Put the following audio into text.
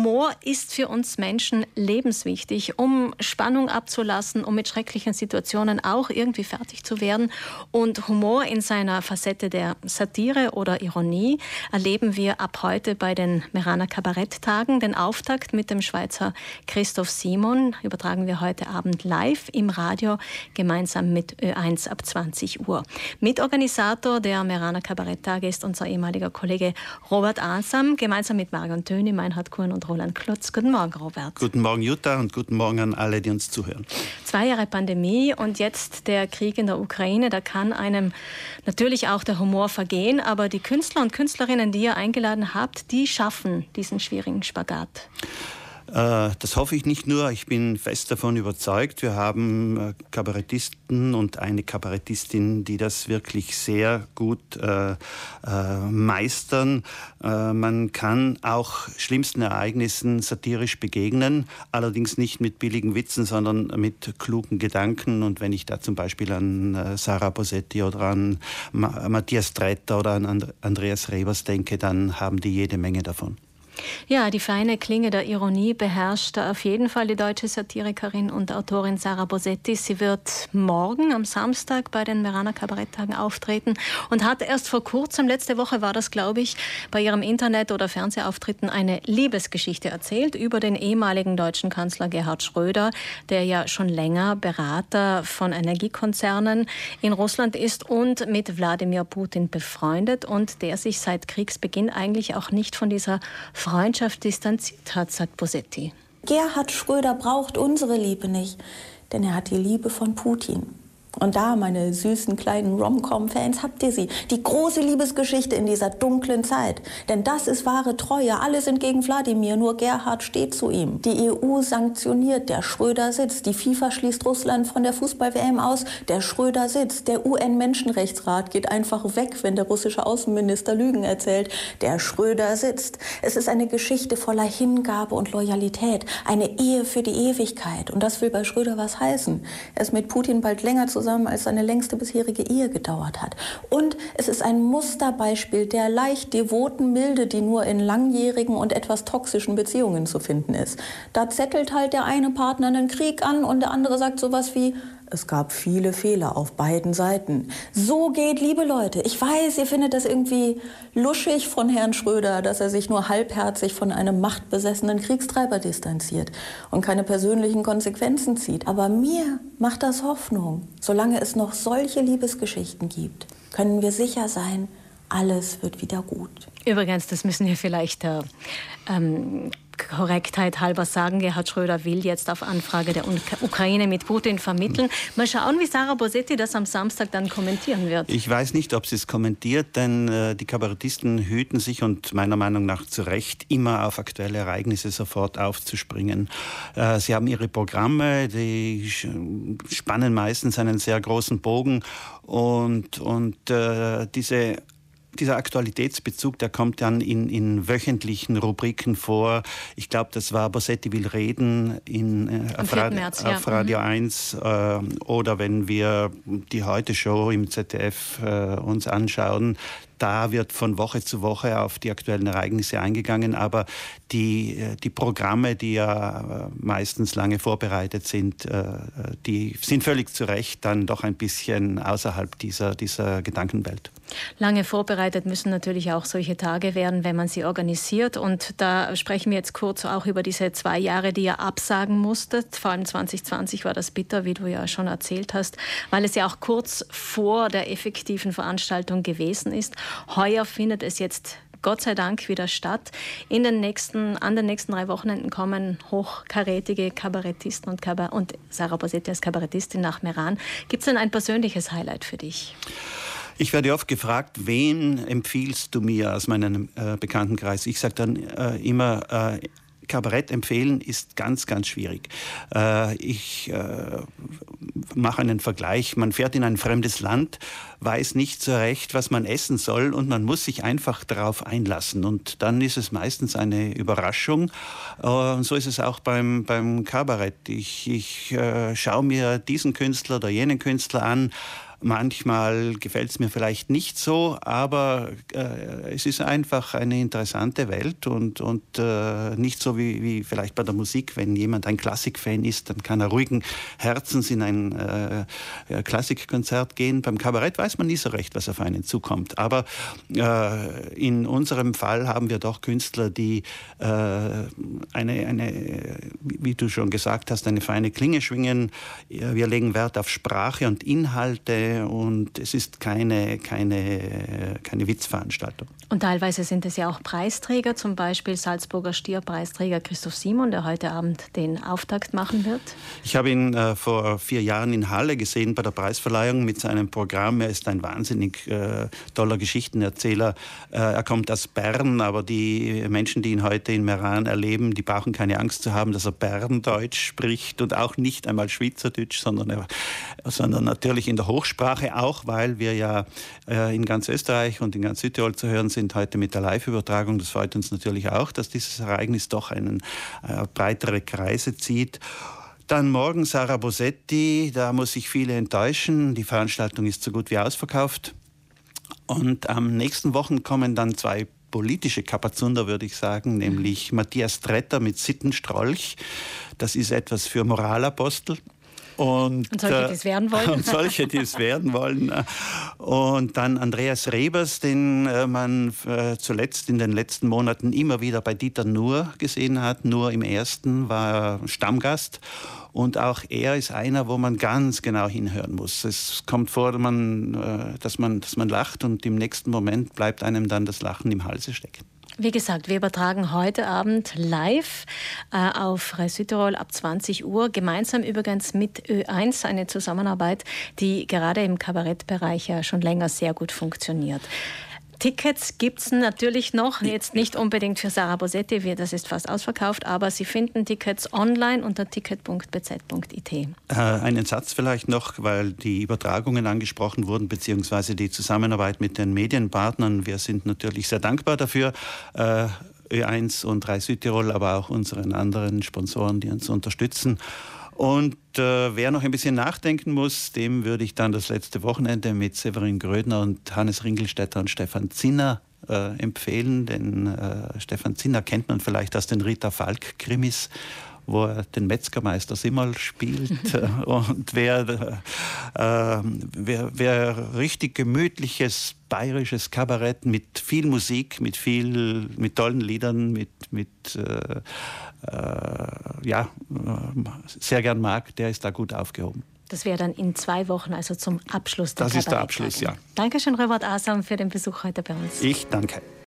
Humor ist für uns Menschen lebenswichtig, um Spannung abzulassen, um mit schrecklichen Situationen auch irgendwie fertig zu werden. Und Humor in seiner Facette der Satire oder Ironie erleben wir ab heute bei den Meraner Kabaretttagen. Den Auftakt mit dem Schweizer Christoph Simon übertragen wir heute Abend live im Radio gemeinsam mit Ö1 ab 20 Uhr. Mitorganisator der Meraner Kabaretttage ist unser ehemaliger Kollege Robert Asam, gemeinsam mit Marion Töni, Meinhard Kuhn und Roland Klotz. Guten Morgen, Robert. Guten Morgen, Jutta, und guten Morgen an alle, die uns zuhören. Zwei Jahre Pandemie und jetzt der Krieg in der Ukraine. Da kann einem natürlich auch der Humor vergehen, aber die Künstler und Künstlerinnen, die ihr eingeladen habt, die schaffen diesen schwierigen Spagat. Äh, das hoffe ich nicht nur, ich bin fest davon überzeugt. Wir haben äh, Kabarettisten und eine Kabarettistin, die das wirklich sehr gut äh, äh, meistern. Äh, man kann auch schlimmsten Ereignissen satirisch begegnen, allerdings nicht mit billigen Witzen, sondern mit klugen Gedanken. Und wenn ich da zum Beispiel an Sarah Bosetti oder an Ma Matthias Tretter oder an And Andreas Rebers denke, dann haben die jede Menge davon. Ja, die feine Klinge der Ironie beherrscht auf jeden Fall die deutsche Satirikerin und Autorin Sarah Bosetti. Sie wird morgen am Samstag bei den Meraner Kabaretttagen auftreten und hat erst vor kurzem, letzte Woche war das, glaube ich, bei ihrem Internet- oder Fernsehauftritten eine Liebesgeschichte erzählt über den ehemaligen deutschen Kanzler Gerhard Schröder, der ja schon länger Berater von Energiekonzernen in Russland ist und mit Wladimir Putin befreundet und der sich seit Kriegsbeginn eigentlich auch nicht von dieser Freundschaft distanziert hat, sagt Bosetti. Gerhard Schröder braucht unsere Liebe nicht, denn er hat die Liebe von Putin. Und da, meine süßen kleinen Rom-Com-Fans, habt ihr sie. Die große Liebesgeschichte in dieser dunklen Zeit. Denn das ist wahre Treue. Alle sind gegen Wladimir, nur Gerhard steht zu ihm. Die EU sanktioniert, der Schröder sitzt. Die FIFA schließt Russland von der Fußball-WM aus, der Schröder sitzt. Der UN-Menschenrechtsrat geht einfach weg, wenn der russische Außenminister Lügen erzählt. Der Schröder sitzt. Es ist eine Geschichte voller Hingabe und Loyalität. Eine Ehe für die Ewigkeit. Und das will bei Schröder was heißen. Er ist mit Putin bald länger zusammen zusammen, als seine längste bisherige Ehe gedauert hat. Und es ist ein Musterbeispiel der leicht devoten Milde, die nur in langjährigen und etwas toxischen Beziehungen zu finden ist. Da zettelt halt der eine Partner einen Krieg an und der andere sagt sowas wie, es gab viele Fehler auf beiden Seiten. So geht, liebe Leute. Ich weiß, ihr findet das irgendwie luschig von Herrn Schröder, dass er sich nur halbherzig von einem machtbesessenen Kriegstreiber distanziert und keine persönlichen Konsequenzen zieht. Aber mir macht das Hoffnung. Solange es noch solche Liebesgeschichten gibt, können wir sicher sein, alles wird wieder gut. Übrigens, das müssen wir vielleicht äh, ähm, Korrektheit halber sagen, Gerhard Schröder will jetzt auf Anfrage der Ukraine mit Putin vermitteln. Mal schauen, wie Sarah Bosetti das am Samstag dann kommentieren wird. Ich weiß nicht, ob sie es kommentiert, denn äh, die Kabarettisten hüten sich und meiner Meinung nach zu Recht immer auf aktuelle Ereignisse sofort aufzuspringen. Äh, sie haben ihre Programme, die spannen meistens einen sehr großen Bogen und, und äh, diese dieser Aktualitätsbezug, der kommt dann in, in wöchentlichen Rubriken vor. Ich glaube, das war Bossetti will reden in, äh, auf, Rad, März, ja. auf, Radio mhm. 1 äh, oder wenn wir die Heute-Show im ZDF äh, uns anschauen, da wird von Woche zu Woche auf die aktuellen Ereignisse eingegangen, aber die, äh, die Programme, die ja äh, meistens lange vorbereitet sind, äh, die sind völlig zu Recht dann doch ein bisschen außerhalb dieser, dieser Gedankenwelt. Lange vorbereitet müssen natürlich auch solche Tage werden, wenn man sie organisiert. Und da sprechen wir jetzt kurz auch über diese zwei Jahre, die ihr absagen musstet. Vor allem 2020 war das bitter, wie du ja schon erzählt hast, weil es ja auch kurz vor der effektiven Veranstaltung gewesen ist. Heuer findet es jetzt Gott sei Dank wieder statt. In den nächsten, an den nächsten drei Wochenenden kommen hochkarätige Kabarettisten und, Kabar und Sarah Bosetti als Kabarettistin nach Meran. Gibt es denn ein persönliches Highlight für dich? Ich werde oft gefragt, wen empfiehlst du mir aus meinem äh, Bekanntenkreis? Ich sage dann äh, immer, äh, Kabarett empfehlen ist ganz, ganz schwierig. Äh, ich äh, mache einen Vergleich. Man fährt in ein fremdes Land, weiß nicht so recht, was man essen soll und man muss sich einfach darauf einlassen. Und dann ist es meistens eine Überraschung. Äh, und so ist es auch beim, beim Kabarett. Ich, ich schaue mir diesen Künstler oder jenen Künstler an Manchmal gefällt es mir vielleicht nicht so, aber äh, es ist einfach eine interessante Welt und, und äh, nicht so wie, wie vielleicht bei der Musik, wenn jemand ein Klassikfan ist, dann kann er ruhigen Herzens in ein äh, Klassikkonzert gehen. Beim Kabarett weiß man nie so recht, was auf einen zukommt. Aber äh, in unserem Fall haben wir doch Künstler, die äh, eine, eine, wie du schon gesagt hast, eine feine Klinge schwingen. Wir legen Wert auf Sprache und Inhalte und es ist keine, keine, keine Witzveranstaltung. Und teilweise sind es ja auch Preisträger, zum Beispiel Salzburger Stierpreisträger Christoph Simon, der heute Abend den Auftakt machen wird. Ich habe ihn äh, vor vier Jahren in Halle gesehen bei der Preisverleihung mit seinem Programm. Er ist ein wahnsinnig äh, toller Geschichtenerzähler. Äh, er kommt aus Bern, aber die Menschen, die ihn heute in Meran erleben, die brauchen keine Angst zu haben, dass er Berndeutsch spricht und auch nicht einmal Schweizerdeutsch, sondern, er, sondern natürlich in der Hochsprache auch, weil wir ja äh, in ganz Österreich und in ganz Südtirol zu hören sind heute mit der Live-Übertragung. Das freut uns natürlich auch, dass dieses Ereignis doch einen äh, breitere Kreise zieht. Dann morgen Sarah Bosetti, da muss ich viele enttäuschen. Die Veranstaltung ist so gut wie ausverkauft. Und am nächsten Wochen kommen dann zwei politische Kapazunder, würde ich sagen, nämlich Matthias Tretter mit Sittenstrolch. Das ist etwas für Moralapostel. Und, und, solche, die es werden wollen. Und solche, die es werden wollen. Und dann Andreas Rebers, den äh, man äh, zuletzt in den letzten Monaten immer wieder bei Dieter Nuhr gesehen hat. Nur im ersten war er Stammgast. Und auch er ist einer, wo man ganz genau hinhören muss. Es kommt vor, man, äh, dass man, dass man lacht und im nächsten Moment bleibt einem dann das Lachen im Halse stecken. Wie gesagt, wir übertragen heute Abend live äh, auf Südtirol ab 20 Uhr, gemeinsam übrigens mit Ö1, eine Zusammenarbeit, die gerade im Kabarettbereich ja schon länger sehr gut funktioniert. Tickets gibt es natürlich noch, jetzt nicht unbedingt für Sarah Bosetti, das ist fast ausverkauft, aber Sie finden Tickets online unter ticket.bz.it. Äh, einen Satz vielleicht noch, weil die Übertragungen angesprochen wurden, beziehungsweise die Zusammenarbeit mit den Medienpartnern. Wir sind natürlich sehr dankbar dafür. Äh, Ö1 und 3 Südtirol, aber auch unseren anderen Sponsoren, die uns unterstützen. Und äh, wer noch ein bisschen nachdenken muss, dem würde ich dann das letzte Wochenende mit Severin Grödner und Hannes Ringelstetter und Stefan Zinner äh, empfehlen. Denn äh, Stefan Zinner kennt man vielleicht aus den Rita Falk-Krimis wo er den Metzgermeister Simmel spielt. und wer, äh, wer, wer richtig gemütliches bayerisches Kabarett mit viel Musik, mit viel, mit tollen Liedern, mit, mit äh, äh, ja, sehr gern mag, der ist da gut aufgehoben. Das wäre dann in zwei Wochen, also zum Abschluss der Das ist der Abschluss, ja. Dankeschön, Robert Asam, für den Besuch heute bei uns. Ich danke.